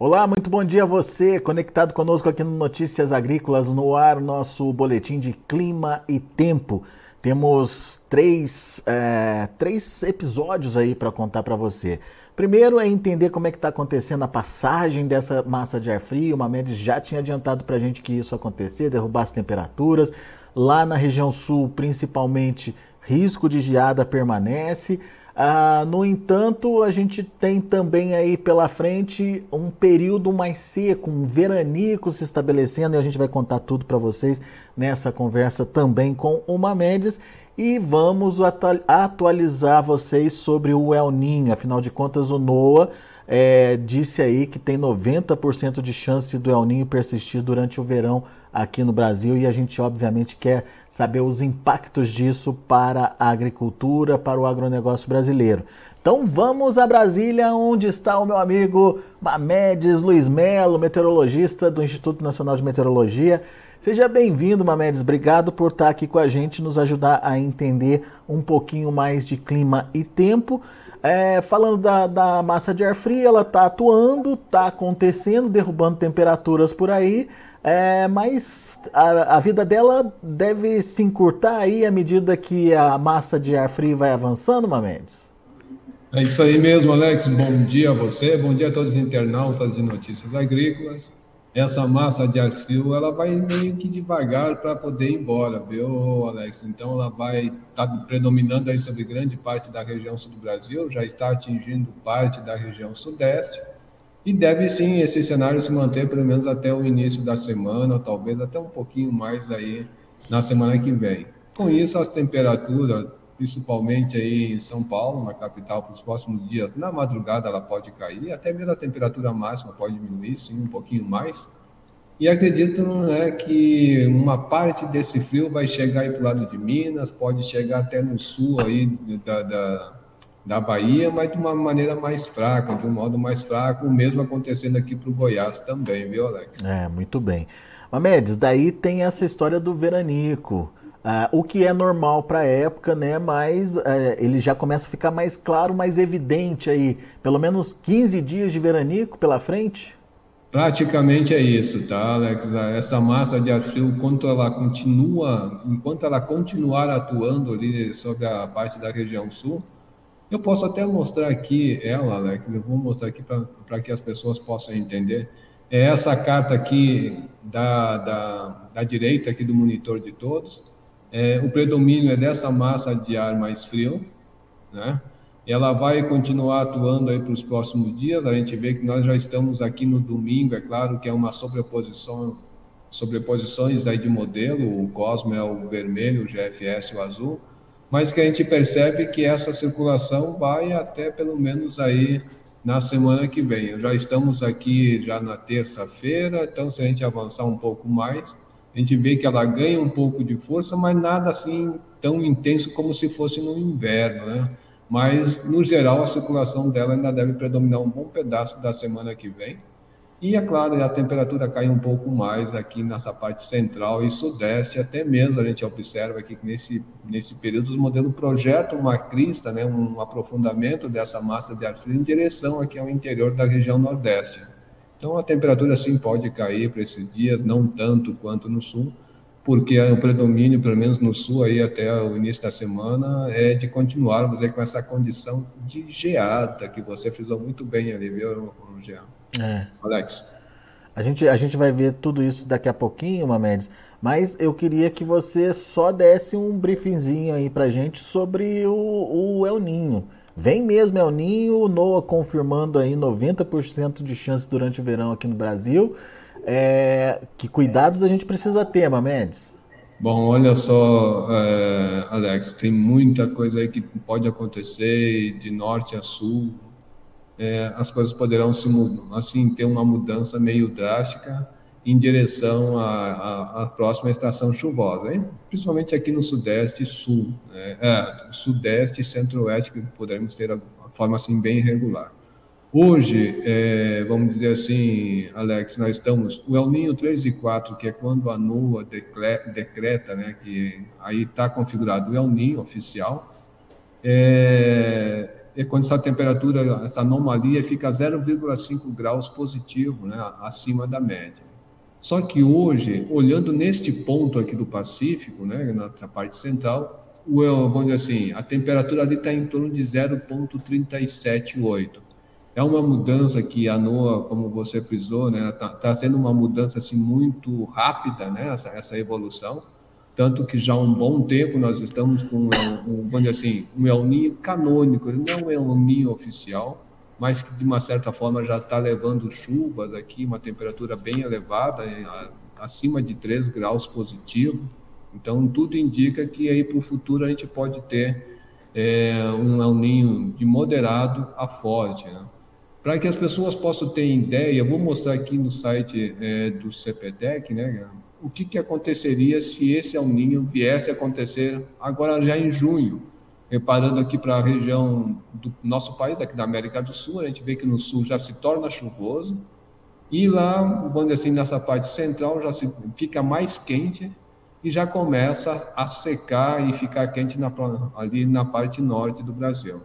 Olá, muito bom dia a você, conectado conosco aqui no Notícias Agrícolas, no ar, nosso boletim de clima e tempo. Temos três, é, três episódios aí para contar para você. Primeiro é entender como é que está acontecendo a passagem dessa massa de ar frio. O Mamedes já tinha adiantado para a gente que isso acontecer, derrubar as temperaturas. Lá na região sul, principalmente, risco de geada permanece. Ah, no entanto, a gente tem também aí pela frente um período mais seco, um veranico se estabelecendo e a gente vai contar tudo para vocês nessa conversa também com o Mamedes e vamos atualizar vocês sobre o El Ninho. Afinal de contas, o NOAA é, disse aí que tem 90% de chance do El Ninho persistir durante o verão aqui no Brasil e a gente obviamente quer saber os impactos disso para a agricultura, para o agronegócio brasileiro. Então vamos a Brasília, onde está o meu amigo Mamedes Luiz Melo, meteorologista do Instituto Nacional de Meteorologia. Seja bem-vindo, Mamedes. Obrigado por estar aqui com a gente, nos ajudar a entender um pouquinho mais de clima e tempo. É, falando da, da, massa de ar frio, ela está atuando, está acontecendo, derrubando temperaturas por aí. É, mas a, a, vida dela deve se encurtar aí à medida que a massa de ar frio vai avançando, Mamedes? É isso aí mesmo, Alex. Bom dia a você, bom dia a todos os internautas de notícias agrícolas. Essa massa de ar frio, ela vai meio que devagar para poder ir embora, viu, Alex? Então, ela vai estar tá predominando aí sobre grande parte da região sul do Brasil, já está atingindo parte da região sudeste. E deve sim esse cenário se manter pelo menos até o início da semana, ou talvez até um pouquinho mais aí na semana que vem. Com isso, as temperaturas, principalmente aí em São Paulo, na capital, para os próximos dias, na madrugada ela pode cair, até mesmo a temperatura máxima pode diminuir, sim, um pouquinho mais. E acredito né, que uma parte desse frio vai chegar aí para o lado de Minas, pode chegar até no sul aí da, da da Bahia, mas de uma maneira mais fraca, de um modo mais fraco, o mesmo acontecendo aqui para o Goiás também, viu, Alex? É, muito bem. Mamedes, daí tem essa história do veranico. Uh, o que é normal para a época, né? Mas uh, ele já começa a ficar mais claro, mais evidente aí. Pelo menos 15 dias de veranico pela frente? Praticamente é isso, tá, Alex? Essa massa de ar frio, enquanto ela continua, enquanto ela continuar atuando ali sobre a parte da região sul, eu posso até mostrar aqui ela, Alex, eu vou mostrar aqui para que as pessoas possam entender. É essa carta aqui da, da, da direita aqui do monitor de todos. É, o predomínio é dessa massa de ar mais frio, né? Ela vai continuar atuando aí para os próximos dias. A gente vê que nós já estamos aqui no domingo, é claro que é uma sobreposição, sobreposições aí de modelo. O Cosmo é o vermelho, o GFS o azul mas que a gente percebe que essa circulação vai até pelo menos aí na semana que vem. Já estamos aqui já na terça-feira, então se a gente avançar um pouco mais, a gente vê que ela ganha um pouco de força, mas nada assim tão intenso como se fosse no inverno, né? Mas no geral a circulação dela ainda deve predominar um bom pedaço da semana que vem. E é claro, a temperatura cai um pouco mais aqui nessa parte central e sudeste, até mesmo a gente observa aqui que nesse, nesse período os modelos projetam uma crista, né, um aprofundamento dessa massa de ar frio em direção aqui ao interior da região nordeste. Então a temperatura sim pode cair para esses dias, não tanto quanto no sul, porque o predomínio, pelo menos no sul, aí até o início da semana, é de continuarmos aí com essa condição de geada, que você frisou muito bem ali, viu, Jean? É. Alex. A gente, a gente vai ver tudo isso daqui a pouquinho, Mamedes, mas eu queria que você só desse um briefingzinho aí pra gente sobre o, o El Ninho. Vem mesmo Ninho, o NOAA confirmando aí 90% de chance durante o verão aqui no Brasil. É, que cuidados a gente precisa ter, Mamedes? Bom, olha só, é, Alex, tem muita coisa aí que pode acontecer de norte a sul, é, as coisas poderão se, assim ter uma mudança meio drástica em direção à, à, à próxima estação chuvosa, hein? principalmente aqui no sudeste e sul, né? é, sudeste e centro-oeste, que poderemos ter a forma assim bem irregular. Hoje, é, vamos dizer assim, Alex, nós estamos, o El Ninho 3 e 4, que é quando a NUA decreta, né, que aí está configurado o El Ninho oficial, é, é quando essa temperatura, essa anomalia fica 0,5 graus positivo, né, acima da média. Só que hoje, olhando neste ponto aqui do Pacífico, né, na parte central, o, vamos dizer assim, a temperatura ali está em torno de 0,378. É uma mudança que a NOAA, como você frisou, né, está tá sendo uma mudança assim muito rápida, né, essa, essa evolução tanto que já há um bom tempo nós estamos com um, um, vamos assim, um El Ninho canônico, ele não é um El Ninho oficial, mas que de uma certa forma já está levando chuvas aqui, uma temperatura bem elevada, acima de 3 graus positivo. Então, tudo indica que aí para o futuro a gente pode ter é, um El de moderado a forte. Né? Para que as pessoas possam ter ideia, eu vou mostrar aqui no site é, do CPTEC, né, o que, que aconteceria se esse El viesse a acontecer agora já em junho. Reparando aqui para a região do nosso país, aqui da América do Sul, a gente vê que no sul já se torna chuvoso, e lá, dizer assim, nessa parte central já se, fica mais quente e já começa a secar e ficar quente na, ali na parte norte do Brasil.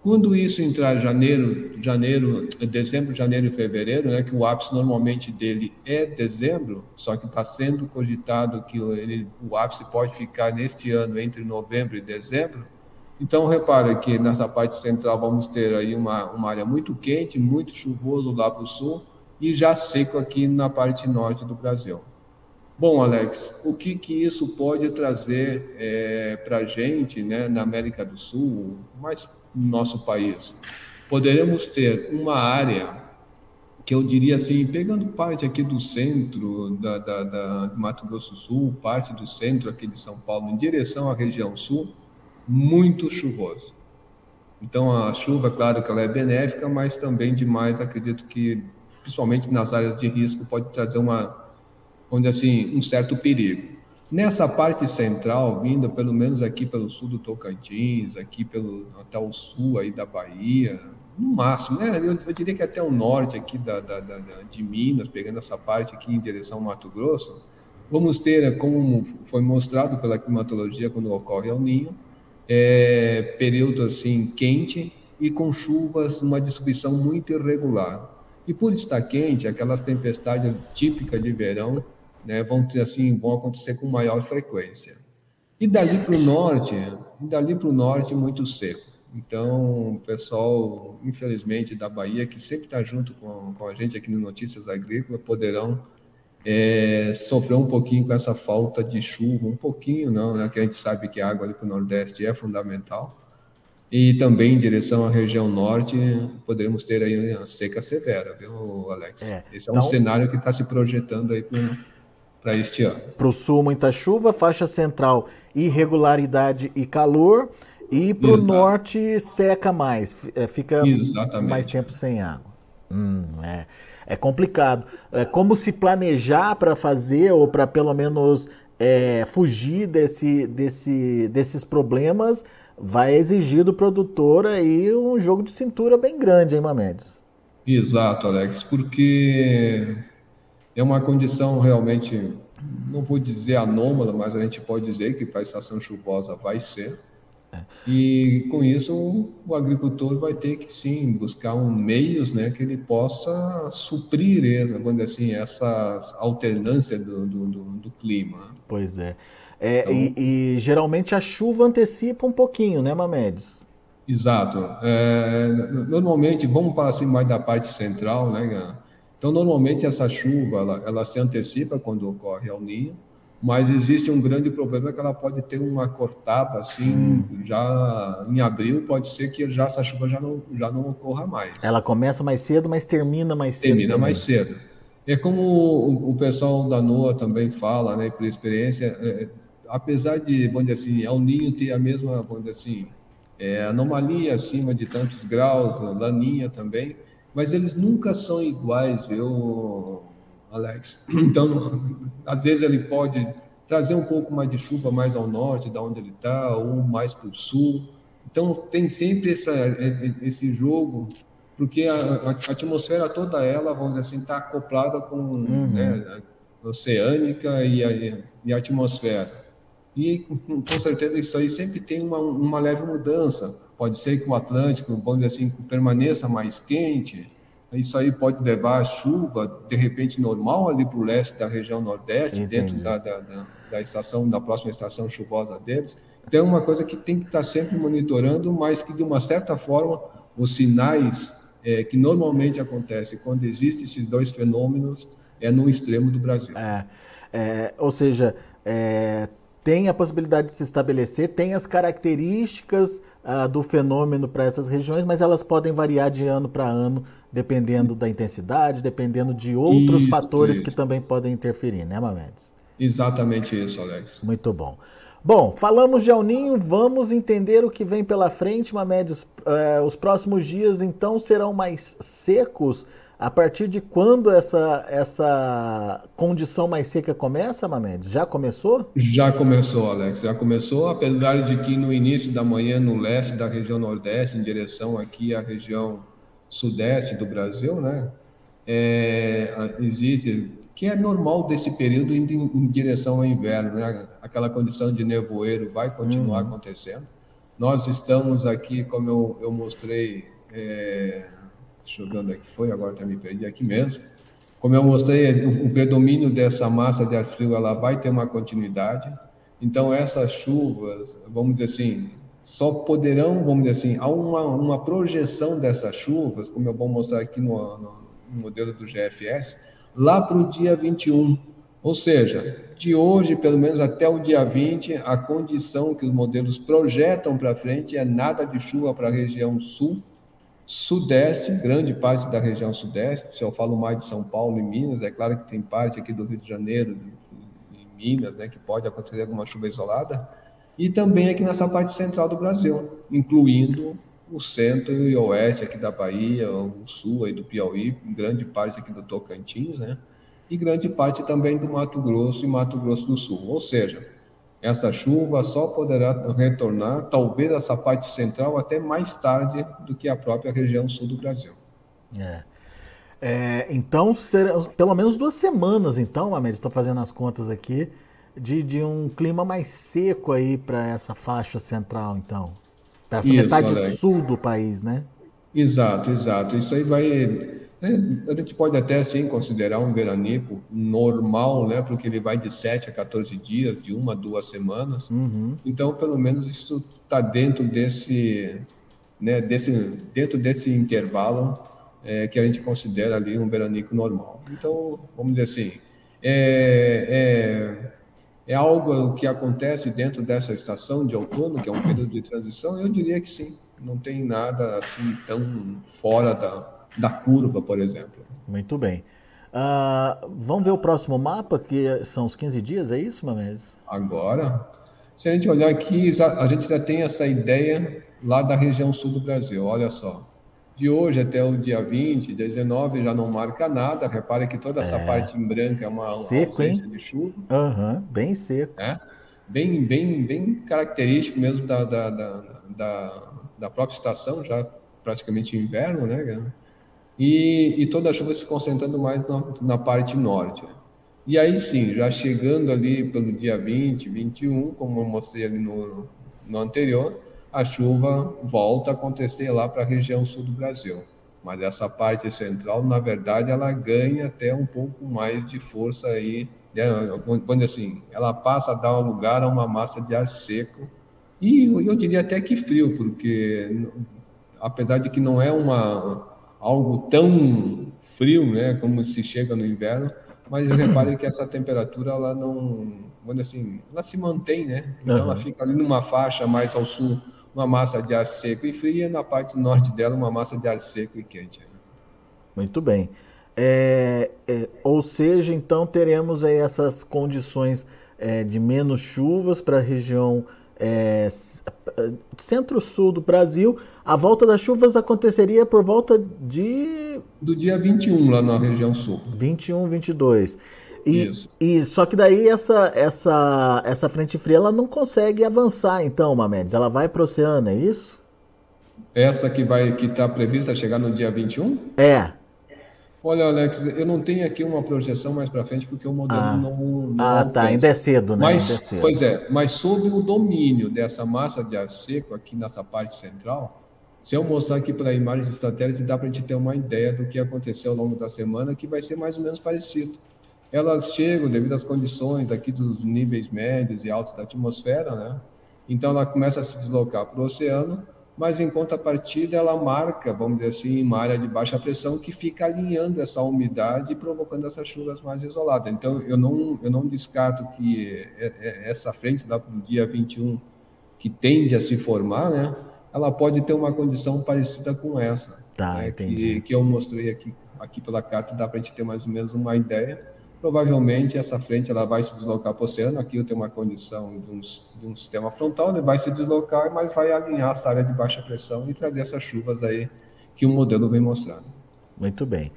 Quando isso entrar janeiro, janeiro, dezembro, janeiro e fevereiro, né, que o ápice normalmente dele é dezembro, só que está sendo cogitado que ele, o ápice pode ficar neste ano entre novembro e dezembro. Então, repara que nessa parte central vamos ter aí uma, uma área muito quente, muito chuvoso lá para o sul e já seco aqui na parte norte do Brasil. Bom, Alex, o que, que isso pode trazer é, para a gente né, na América do Sul, mais no nosso país. Poderemos ter uma área que eu diria assim, pegando parte aqui do centro da, da, da Mato Grosso do Sul, parte do centro aqui de São Paulo, em direção à região sul, muito chuvoso. Então a chuva, claro que ela é benéfica, mas também demais, acredito que, principalmente nas áreas de risco, pode trazer uma, onde assim, um certo perigo. Nessa parte central, vinda pelo menos aqui pelo sul do Tocantins, aqui pelo até o sul aí da Bahia, no máximo, né? Eu, eu diria que até o norte aqui da, da, da, de Minas, pegando essa parte aqui em direção ao Mato Grosso, vamos ter, como foi mostrado pela climatologia quando ocorre o Ninho, é, período assim quente e com chuvas numa distribuição muito irregular. E por estar quente, aquelas tempestades típicas de verão né, vão ter assim, vão acontecer com maior frequência. E dali para o norte, dali para o norte muito seco. Então, o pessoal, infelizmente, da Bahia, que sempre está junto com, com a gente aqui no Notícias Agrícolas, poderão é, sofrer um pouquinho com essa falta de chuva, um pouquinho não, né, que a gente sabe que a água ali para o Nordeste é fundamental. E também em direção à região norte, poderemos ter aí a seca severa, viu, Alex? É, Esse é um então cenário que está se projetando aí para para este ano. Para o sul, muita chuva, faixa central, irregularidade e calor, e para o norte, seca mais, é, fica Exatamente. mais tempo sem água. Hum, é, é complicado. É, como se planejar para fazer, ou para pelo menos é, fugir desse, desse, desses problemas, vai exigir do produtor aí um jogo de cintura bem grande, hein, Mamedes? Exato, Alex, porque é uma condição realmente, não vou dizer anômala, mas a gente pode dizer que para a estação chuvosa vai ser. E com isso o agricultor vai ter que sim buscar um meios, né, que ele possa suprir, vamos dizer assim, essa alternância do, do, do, do clima. Pois é. é então, e, e, geralmente a chuva antecipa um pouquinho, né, Mamedes? Exato. É, normalmente, vamos para assim mais da parte central, né? Então, normalmente essa chuva, ela, ela se antecipa quando ocorre ao ninho, mas existe um grande problema que ela pode ter uma cortada assim, já em abril pode ser que já essa chuva já não, já não ocorra mais. Ela começa mais cedo, mas termina mais cedo. Termina também. mais cedo. É como o, o, pessoal da NOAA também fala, né, por experiência, é, é apesar de, vamos dizer assim, ninho ter a mesma, vamos dizer assim, é, anomalia acima de tantos graus, laninha também, mas eles nunca são iguais, viu, Alex? Então, às vezes ele pode trazer um pouco mais de chuva mais ao norte, da onde ele está, ou mais para o sul. Então, tem sempre essa, esse jogo, porque a, a, atmosfera toda ela, vamos dizer assim, está acoplada com uhum. né, a oceânica e a, e a atmosfera. E com, certeza isso aí sempre tem uma, uma leve mudança. Pode ser que o Atlântico, vamos dizer assim, permaneça mais quente, isso aí pode levar a chuva, de repente, normal ali para o leste da região nordeste, Entendi. dentro da, da, da, da, estação, da próxima estação chuvosa deles. Então, é uma coisa que tem que estar sempre monitorando, mas que, de uma certa forma, os sinais é, que normalmente acontecem quando existem esses dois fenômenos é no extremo do Brasil. É, é, ou seja, é, tem a possibilidade de se estabelecer, tem as características uh, do fenômeno para essas regiões, mas elas podem variar de ano para ano, dependendo da intensidade, dependendo de outros isso, fatores isso. que também podem interferir, né, Mamedes? Exatamente isso, Alex. Muito bom. Bom, falamos de El Ninho, vamos entender o que vem pela frente, Mamedes. Uh, os próximos dias, então, serão mais secos. A partir de quando essa, essa condição mais seca começa, Mamedes? Já começou? Já começou, Alex. Já começou, apesar de que no início da manhã, no leste da região nordeste, em direção aqui à região sudeste do Brasil, né? É, existe, que é normal desse período indo em, em, direção ao inverno, né? Aquela condição de nevoeiro vai continuar uhum. acontecendo. Nós estamos aqui, como eu, eu mostrei, é, jogando aqui foi, agora até me perdi aqui mesmo. Como eu mostrei, o, o predomínio dessa massa de ar frio ela vai ter uma continuidade. Então essas chuvas, vamos dizer assim, só poderão, vamos dizer assim, há uma, uma projeção dessas chuvas, como eu vou mostrar aqui no, no, no modelo do GFS, lá para o dia 21. Ou seja, de hoje, pelo menos até o dia 20, a condição que os modelos projetam para frente é nada de chuva para a região sul, sudeste, grande parte da região sudeste. Se eu falo mais de São Paulo e Minas, é claro que tem parte aqui do Rio de Janeiro, de Minas, né, que pode acontecer alguma chuva isolada e também aqui nessa parte central do Brasil, incluindo o centro e o oeste aqui da Bahia, o sul aí do Piauí, grande parte aqui do Tocantins, né? E grande parte também do Mato Grosso e Mato Grosso do Sul. Ou seja, essa chuva só poderá retornar, talvez essa parte central, até mais tarde do que a própria região sul do Brasil. É. É, então, serão pelo menos duas semanas, então, Amélia, estou fazendo as contas aqui, de, de um clima mais seco aí para essa faixa central, então. Para essa Isso, metade sul do país, né? Exato, exato. Isso aí vai. Né, a gente pode até sim considerar um veranico normal, né? Porque ele vai de 7 a 14 dias, de uma a duas semanas. Uhum. Então, pelo menos isso está dentro desse, né, desse, dentro desse intervalo é, que a gente considera ali um veranico normal. Então, vamos dizer assim, é, é é algo que acontece dentro dessa estação de outono, que é um período de transição? Eu diria que sim. Não tem nada assim tão fora da, da curva, por exemplo. Muito bem. Uh, vamos ver o próximo mapa, que são os 15 dias, é isso, Mames? Agora, se a gente olhar aqui, a gente já tem essa ideia lá da região sul do Brasil. Olha só de hoje até o dia 20, 19 já não marca nada. Repare que toda essa é. parte em branco é uma seco, hein? de chuva. Uhum, bem seco. É? Bem, bem, bem característico mesmo da, da, da, da, da própria estação, já praticamente inverno, né? E, e toda a chuva se concentrando mais na, na parte norte. E aí sim, já chegando ali pelo dia 20, 21, como eu mostrei ali no, no anterior, a chuva volta a acontecer lá para a região sul do Brasil. Mas essa parte central, na verdade, ela ganha até um pouco mais de força aí, né? quando assim, ela passa a dar lugar a uma massa de ar seco e eu diria até que frio, porque apesar de que não é uma algo tão frio, né, como se chega no inverno, mas repare que essa temperatura ela não, quando assim, ela se mantém, né? Então uhum. ela fica ali numa faixa mais ao sul uma massa de ar seco e fria, na parte norte dela, uma massa de ar seco e quente. Né? Muito bem. É, é, ou seja, então teremos aí essas condições é, de menos chuvas para a região é, centro-sul do Brasil. A volta das chuvas aconteceria por volta de. Do dia 21 lá na região sul. 21, 22. E, Isso. e só que daí essa, essa, essa frente fria ela não consegue avançar, então, Mamedes. Ela vai para o oceano, é isso? Essa que vai que está prevista chegar no dia 21? É. Olha, Alex, eu não tenho aqui uma projeção mais para frente porque o modelo ah. não, não. Ah, tá. Ainda é cedo, né? Mas, é cedo. Pois é, mas sob o domínio dessa massa de ar seco aqui nessa parte central, se eu mostrar aqui para imagens de satélite, dá para a gente ter uma ideia do que aconteceu ao longo da semana, que vai ser mais ou menos parecido. Elas chegam devido às condições aqui dos níveis médios e altos da atmosfera, né? Então ela começa a se deslocar para o oceano mas em contrapartida ela marca, vamos dizer assim, uma área de baixa pressão que fica alinhando essa umidade e provocando essas chuvas mais isoladas. Então eu não, eu não descarto que é, é, essa frente lá para o dia 21, que tende a se formar, né, ela pode ter uma condição parecida com essa, tá, né, que, que eu mostrei aqui, aqui pela carta, dá para a gente ter mais ou menos uma ideia provavelmente essa frente ela vai se deslocar para o oceano. Aqui eu tenho uma condição de um, de um sistema frontal, ele vai se deslocar, mas vai alinhar essa área de baixa pressão e trazer essas chuvas aí que o modelo vem mostrando. Muito bem.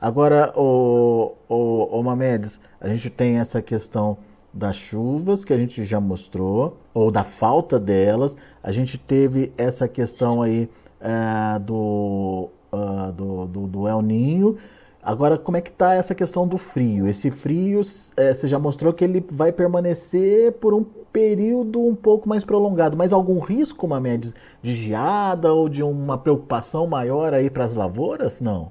Agora, o, o, o Mamedes, a gente tem essa questão das chuvas que a gente já mostrou, ou da falta delas. A gente teve essa questão aí é, do, uh, do, do, do El Ninho Agora, como é que está essa questão do frio? Esse frio, é, você já mostrou que ele vai permanecer por um período um pouco mais prolongado, mas algum risco, uma média de geada ou de uma preocupação maior aí para as lavouras? Não.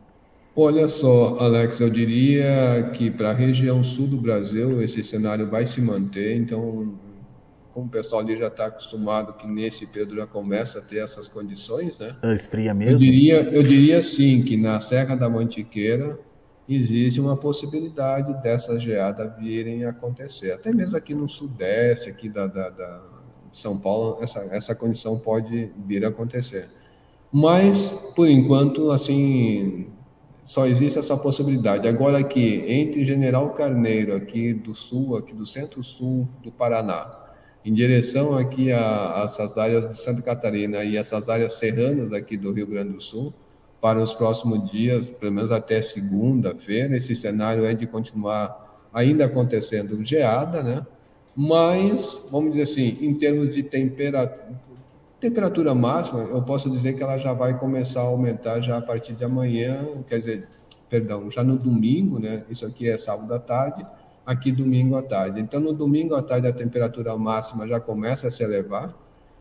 Olha só, Alex, eu diria que para a região sul do Brasil esse cenário vai se manter, então como o pessoal ali já está acostumado que nesse período já começa a ter essas condições, né? Esfria mesmo? Eu diria, eu diria sim que na Serra da Mantiqueira existe uma possibilidade dessas geadas virem acontecer. Até mesmo aqui no sudeste, aqui da, da, da São Paulo, essa, essa condição pode vir a acontecer. Mas, por enquanto, assim, só existe essa possibilidade. Agora aqui, entre General Carneiro, aqui do sul, aqui do centro-sul do Paraná, em direção aqui a, a essas áreas de Santa Catarina e essas áreas serranas aqui do Rio Grande do Sul, para os próximos dias, pelo menos até segunda-feira, esse cenário é de continuar ainda acontecendo geada, né? Mas, vamos dizer assim, em termos de temperatura, temperatura máxima, eu posso dizer que ela já vai começar a aumentar já a partir de amanhã, quer dizer, perdão, já no domingo, né? Isso aqui é sábado à tarde, aqui domingo à tarde. Então, no domingo à tarde, a temperatura máxima já começa a se elevar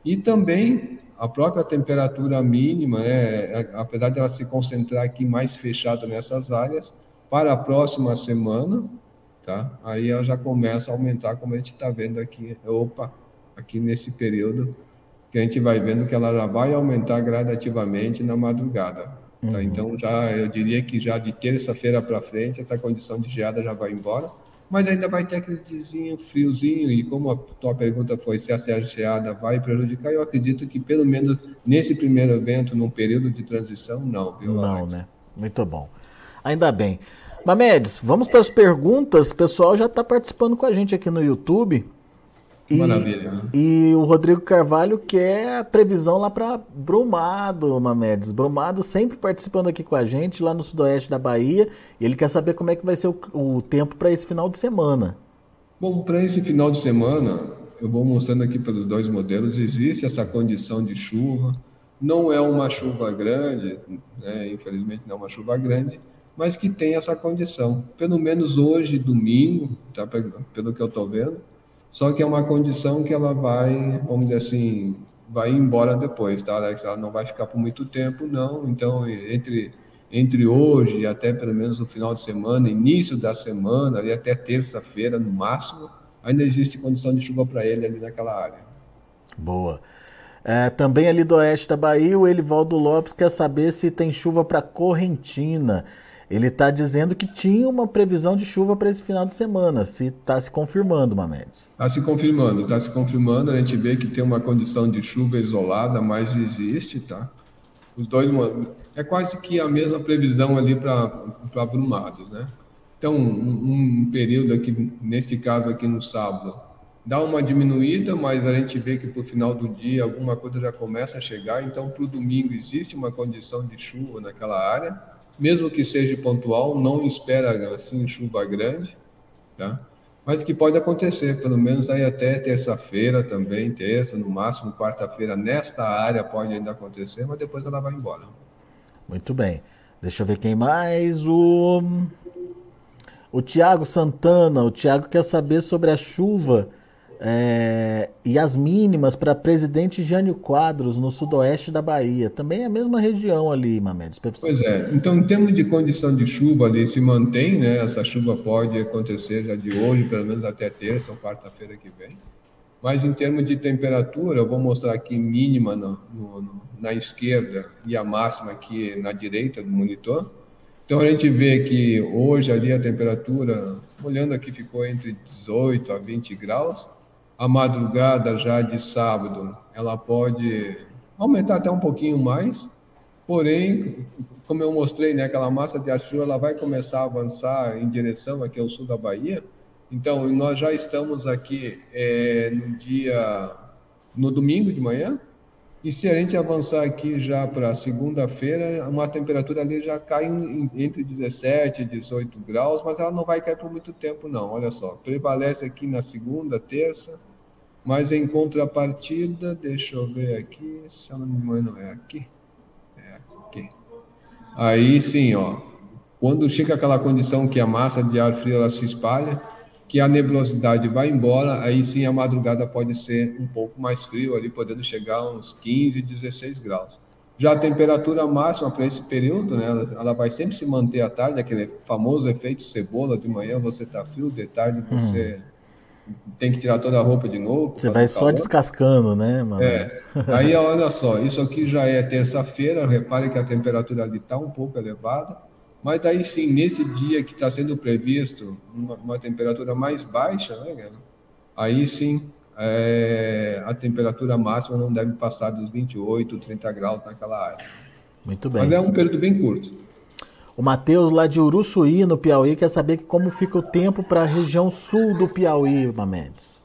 e também a própria temperatura mínima, né, apesar de ela se concentrar aqui mais fechada nessas áreas, para a próxima semana, tá? Aí ela já começa a aumentar, como a gente está vendo aqui. Opa, aqui nesse período, que a gente vai vendo que ela já vai aumentar gradativamente na madrugada. Tá? Uhum. Então, já eu diria que já de terça-feira para frente, essa condição de geada já vai embora mas ainda vai ter aquele dizinho friozinho, e como a tua pergunta foi se a geada vai prejudicar, eu acredito que pelo menos nesse primeiro evento, num período de transição, não, viu, Não, Alex? né? Muito bom. Ainda bem. Mamedes, vamos para as perguntas. O pessoal já está participando com a gente aqui no YouTube. E, Maravilha. Né? E o Rodrigo Carvalho quer a previsão lá para Brumado, Mamedes. Brumado sempre participando aqui com a gente, lá no sudoeste da Bahia. E ele quer saber como é que vai ser o, o tempo para esse final de semana. Bom, para esse final de semana, eu vou mostrando aqui pelos dois modelos, existe essa condição de chuva. Não é uma chuva grande, né? infelizmente não é uma chuva grande, mas que tem essa condição. Pelo menos hoje, domingo, tá? pelo que eu estou vendo, só que é uma condição que ela vai, vamos dizer assim, vai embora depois, tá, Alex? Ela não vai ficar por muito tempo, não. Então, entre, entre hoje e até pelo menos o final de semana, início da semana, ali até terça-feira no máximo, ainda existe condição de chuva para ele ali naquela área. Boa. É, também ali do oeste da Bahia, o Elivaldo Lopes quer saber se tem chuva para Correntina. Ele está dizendo que tinha uma previsão de chuva para esse final de semana. Se está se confirmando, Mamedes? Está se confirmando, está se confirmando. A gente vê que tem uma condição de chuva isolada, mas existe, tá? Os dois é quase que a mesma previsão ali para Brumados, né? Então, um, um período aqui, neste caso aqui no sábado, dá uma diminuída, mas a gente vê que para o final do dia alguma coisa já começa a chegar. Então, para o domingo existe uma condição de chuva naquela área mesmo que seja pontual, não espera assim chuva grande, tá? Mas que pode acontecer, pelo menos aí até terça-feira também, terça, no máximo quarta-feira, nesta área pode ainda acontecer, mas depois ela vai embora. Muito bem. Deixa eu ver quem mais. O, o Tiago Santana. O Tiago quer saber sobre a chuva é, e as mínimas para presidente Jânio Quadros, no sudoeste da Bahia. Também é a mesma região ali, Mamedes. Pois é. Então, em termos de condição de chuva ali, se mantém, né? Essa chuva pode acontecer já de hoje, pelo menos até terça ou quarta-feira que vem. Mas em termos de temperatura, eu vou mostrar aqui mínima no, no, na esquerda e a máxima aqui na direita do monitor. Então a gente vê que hoje ali a temperatura, olhando aqui, ficou entre 18 a 20 graus a madrugada já de sábado, ela pode aumentar até um pouquinho mais, porém, como eu mostrei, né, aquela massa de ar frio, ela vai começar a avançar em direção aqui ao sul da Bahia. Então, nós já estamos aqui é, no dia, no domingo de manhã, e se a gente avançar aqui já para segunda-feira, uma temperatura ali já cai entre 17 e 18 graus, mas ela não vai cair por muito tempo, não. Olha só, prevalece aqui na segunda, terça, mas em contrapartida, deixa eu ver aqui, se eu não me engano, é aqui. É aqui. Aí sim, ó. Quando chega aquela condição que a massa de ar frio ela se espalha, que a nebulosidade vai embora, aí sim a madrugada pode ser um pouco mais frio, ali podendo chegar a uns 15, 16 graus. Já a temperatura máxima para esse período, né, ela, vai sempre se manter à tarde, aquele famoso efeito cebola, de manhã você está frio, de tarde você hum. Tem que tirar toda a roupa de novo. Você vai só descascando, né? Mano? É. Aí olha só, isso aqui já é terça-feira, repare que a temperatura ali está um pouco elevada, mas daí sim, nesse dia que está sendo previsto uma, uma, temperatura mais baixa, né, cara? aí sim é, a temperatura máxima não deve passar dos 28, 30 graus naquela área. Muito bem. Mas é um período bem curto. O Matheus, lá de Uruçuí, no Piauí, quer saber como fica o tempo para a região sul do Piauí, Mamedes.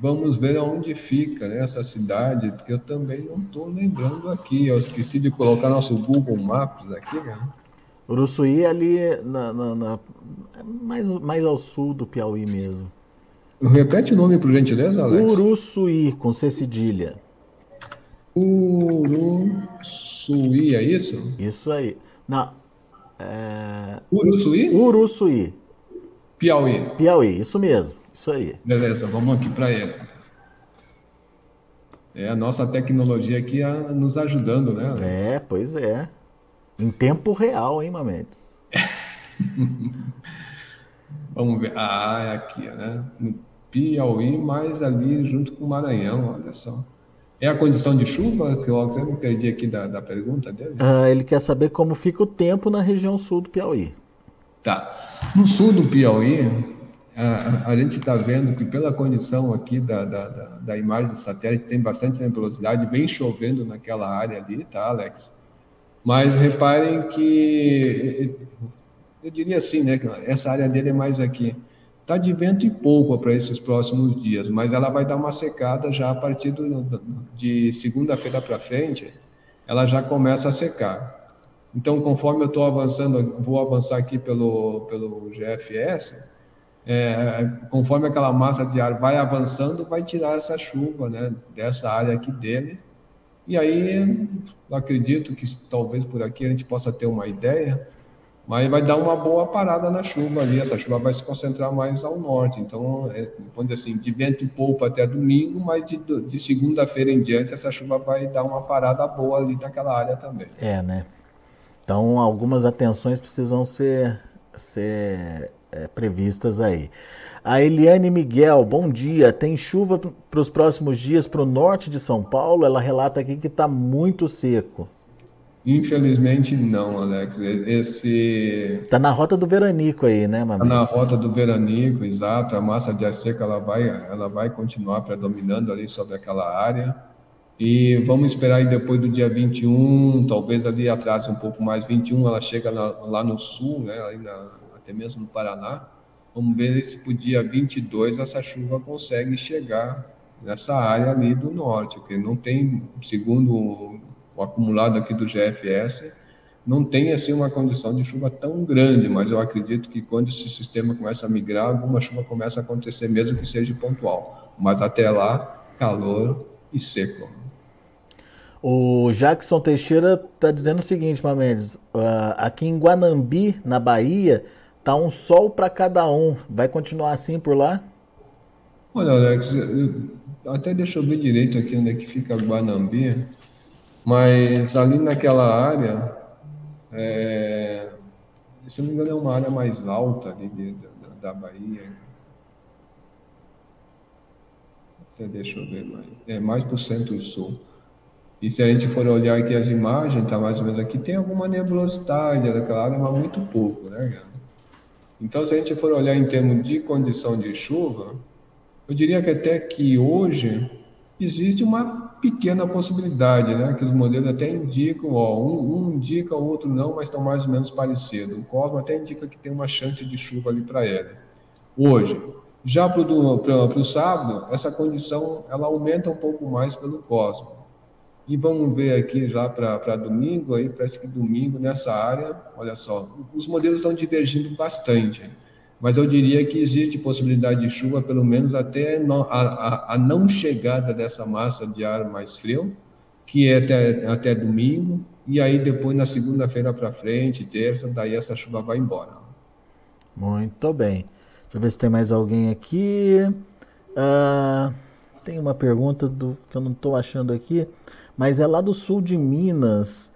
Vamos ver aonde fica né, essa cidade, porque eu também não estou lembrando aqui. Eu esqueci de colocar nosso Google Maps aqui, né? Uruçuí é ali na, na, na, mais, mais ao sul do Piauí mesmo. Repete o nome, por gentileza, Alex. Uruçuí, com C cedilha. Uruçuí, é isso? Isso aí. Não. É... Uruçuí? Uruçuí. Piauí. Piauí, isso mesmo. Isso aí. Beleza, vamos aqui para ele. É a nossa tecnologia aqui nos ajudando, né? Alex? É, pois é. Em tempo real, hein, Mamedes? Vamos ver. Ah, é aqui, né? No Piauí, mais ali junto com o Maranhão, olha só. É a condição de chuva que eu até me perdi aqui da, da pergunta dele? Ah, ele quer saber como fica o tempo na região sul do Piauí. Tá. No sul do Piauí, a, a gente está vendo que pela condição aqui da, da, da, da imagem do satélite tem bastante nebulosidade, vem chovendo naquela área ali, tá, Alex? Mas reparem que, eu diria assim, né, essa área dele é mais aqui. Está de vento e pouco para esses próximos dias, mas ela vai dar uma secada já a partir do, de segunda-feira para frente, ela já começa a secar. Então, conforme eu estou avançando, vou avançar aqui pelo, pelo GFS, é, conforme aquela massa de ar vai avançando, vai tirar essa chuva né, dessa área aqui dele, e aí, acredito que talvez por aqui a gente possa ter uma ideia, mas vai dar uma boa parada na chuva ali. Essa chuva vai se concentrar mais ao norte. Então, é, vamos assim, de vento pouco até domingo, mas de, de segunda-feira em diante, essa chuva vai dar uma parada boa ali naquela área também. É, né? Então, algumas atenções precisam ser, ser é, previstas aí. A Eliane Miguel, bom dia. Tem chuva para os próximos dias para o norte de São Paulo? Ela relata aqui que está muito seco. Infelizmente não, Alex. Esse está na rota do veranico aí, né, Mamãe? Está na rota do veranico, exato. A massa de ar seca ela vai, ela vai continuar predominando ali sobre aquela área. E vamos esperar aí depois do dia 21, talvez ali atrás um pouco mais. 21 ela chega na, lá no sul, né, na, até mesmo no Paraná. Vamos ver se para o dia 22 essa chuva consegue chegar nessa área ali do norte, porque não tem, segundo o acumulado aqui do GFS, não tem assim uma condição de chuva tão grande, mas eu acredito que quando esse sistema começa a migrar, alguma chuva começa a acontecer, mesmo que seja pontual. Mas até lá, calor e seco. O Jackson Teixeira está dizendo o seguinte, Mamedes, uh, aqui em Guanambi, na Bahia, tá um sol para cada um. Vai continuar assim por lá? Olha, Alex, até deixa eu ver direito aqui onde é que fica Guanambi, mas ali naquela área, é, se não me engano, é uma área mais alta ali de, da, da Bahia. Até deixa eu ver mais. É mais para o centro-sul. E se a gente for olhar aqui as imagens, tá mais ou menos aqui, tem alguma nebulosidade daquela área, mas muito pouco, né, cara? Então, se a gente for olhar em termos de condição de chuva, eu diria que até que hoje existe uma pequena possibilidade, né? Que os modelos até indicam, ó, um, um indica, o outro não, mas estão mais ou menos parecidos. O Cosmo até indica que tem uma chance de chuva ali para ele. Hoje, já para o sábado, essa condição ela aumenta um pouco mais pelo Cosmo. E vamos ver aqui já para domingo, aí parece que domingo nessa área, olha só, os modelos estão divergindo bastante, mas eu diria que existe possibilidade de chuva pelo menos até no, a, a, a, não chegada dessa massa de ar mais frio, que é até, até domingo, e aí depois na segunda-feira para frente, terça, daí essa chuva vai embora. Muito bem. Deixa eu ver se tem mais alguém aqui. Uh, tem uma pergunta do, que eu não estou achando aqui mas é lá do sul de Minas.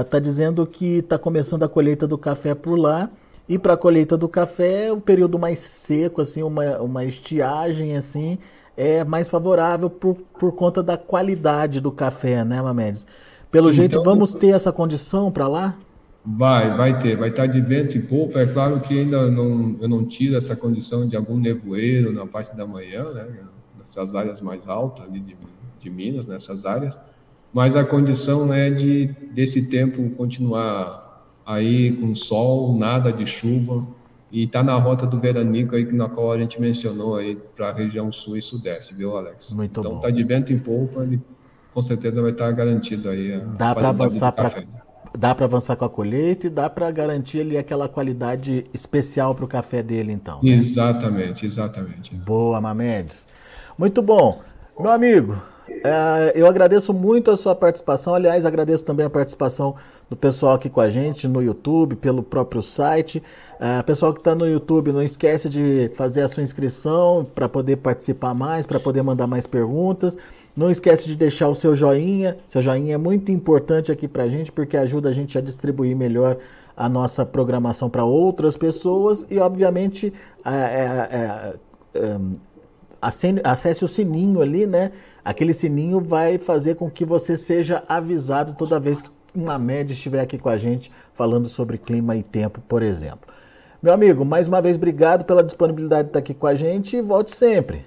Está uh, dizendo que está começando a colheita do café por lá. E para a colheita do café, o período mais seco, assim, uma, uma estiagem assim, é mais favorável por, por conta da qualidade do café, né, Mamedes? Pelo então, jeito, vamos ter essa condição para lá? Vai, vai ter, vai estar de vento e pouco. É claro que ainda não, eu não tiro essa condição de algum nevoeiro na parte da manhã, né? Nessas áreas mais altas ali de, de Minas, nessas áreas mas a condição é de desse tempo continuar aí com sol, nada de chuva e está na rota do veranico aí na qual a gente mencionou aí para a região sul e sudeste, viu, Alex? Muito então bom. está de vento em polpa, ele com certeza vai estar tá garantido aí. Dá para avançar para dá para avançar com a colheita e dá para garantir ali aquela qualidade especial para o café dele, então. Né? Exatamente, exatamente. Boa, Mamedes. Muito bom. Meu amigo, é, eu agradeço muito a sua participação. Aliás, agradeço também a participação do pessoal aqui com a gente no YouTube, pelo próprio site. É, pessoal que está no YouTube, não esquece de fazer a sua inscrição para poder participar mais, para poder mandar mais perguntas. Não esquece de deixar o seu joinha. Seu joinha é muito importante aqui para a gente, porque ajuda a gente a distribuir melhor a nossa programação para outras pessoas e, obviamente, é, é, é acesse o sininho ali, né? Aquele sininho vai fazer com que você seja avisado toda vez que uma média estiver aqui com a gente falando sobre clima e tempo, por exemplo. Meu amigo, mais uma vez obrigado pela disponibilidade de estar aqui com a gente e volte sempre.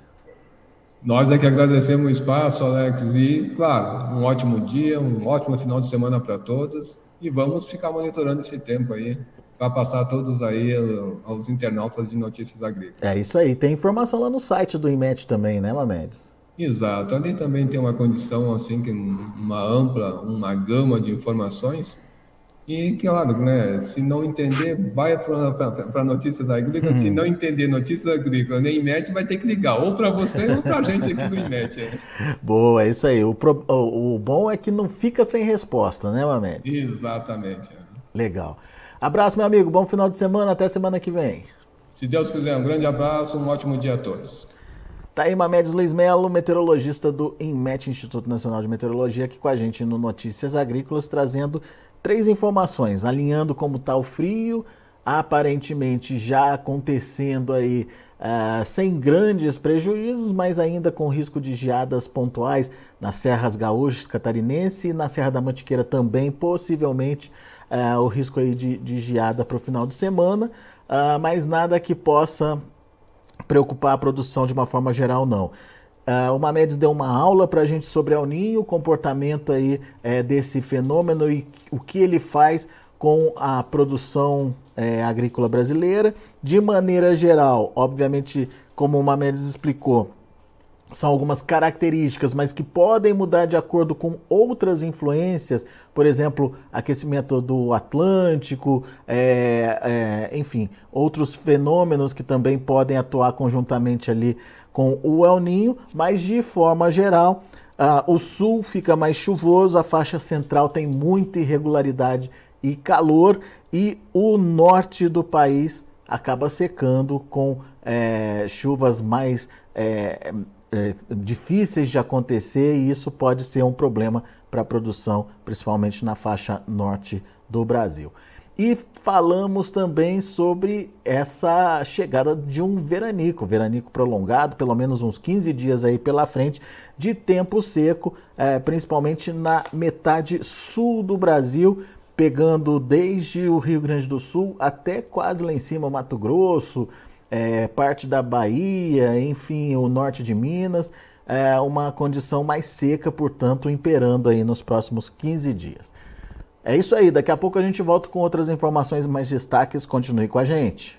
Nós é que agradecemos o espaço, Alex, e, claro, um ótimo dia, um ótimo final de semana para todos e vamos ficar monitorando esse tempo aí para passar todos aí aos internautas de notícias agrícolas. É isso aí. Tem informação lá no site do IMET também, né, Mamedes? Exato. Ali também tem uma condição assim que uma ampla, uma gama de informações. E claro, né, se não entender, vai para a notícia da agrícola. Se não entender notícia agrícola nem IMET, vai ter que ligar ou para você ou para a gente aqui do IMET. Boa, é isso aí. O, pro, o, o, bom é que não fica sem resposta, né, Mamed? Exatamente. Legal. Abraço, meu amigo. Bom final de semana. Até semana que vem. Se Deus quiser, um grande abraço, um ótimo dia a todos. Tá aí Mamedes Luiz Melo, meteorologista do INMET, Instituto Nacional de Meteorologia, aqui com a gente no Notícias Agrícolas, trazendo três informações, alinhando como está o frio, aparentemente já acontecendo aí uh, sem grandes prejuízos, mas ainda com risco de geadas pontuais nas serras gaúchas catarinense e na Serra da Mantiqueira também, possivelmente uh, o risco aí de, de geada para o final de semana, uh, mas nada que possa preocupar a produção de uma forma geral, não. Uh, o Mamedes deu uma aula para a gente sobre El Ninho, o comportamento aí é, desse fenômeno e o que ele faz com a produção é, agrícola brasileira. De maneira geral, obviamente, como o Mamedes explicou, são algumas características, mas que podem mudar de acordo com outras influências, por exemplo, aquecimento do Atlântico, é, é, enfim, outros fenômenos que também podem atuar conjuntamente ali com o El Ninho, mas de forma geral, o sul fica mais chuvoso, a faixa central tem muita irregularidade e calor, e o norte do país acaba secando com é, chuvas mais é, difíceis de acontecer, e isso pode ser um problema para a produção, principalmente na faixa norte do Brasil. E falamos também sobre essa chegada de um veranico, veranico prolongado, pelo menos uns 15 dias aí pela frente, de tempo seco, é, principalmente na metade sul do Brasil, pegando desde o Rio Grande do Sul até quase lá em cima, Mato Grosso, é, parte da Bahia, enfim, o norte de Minas, é, uma condição mais seca, portanto, imperando aí nos próximos 15 dias. É isso aí, daqui a pouco a gente volta com outras informações mais destaques. Continue com a gente.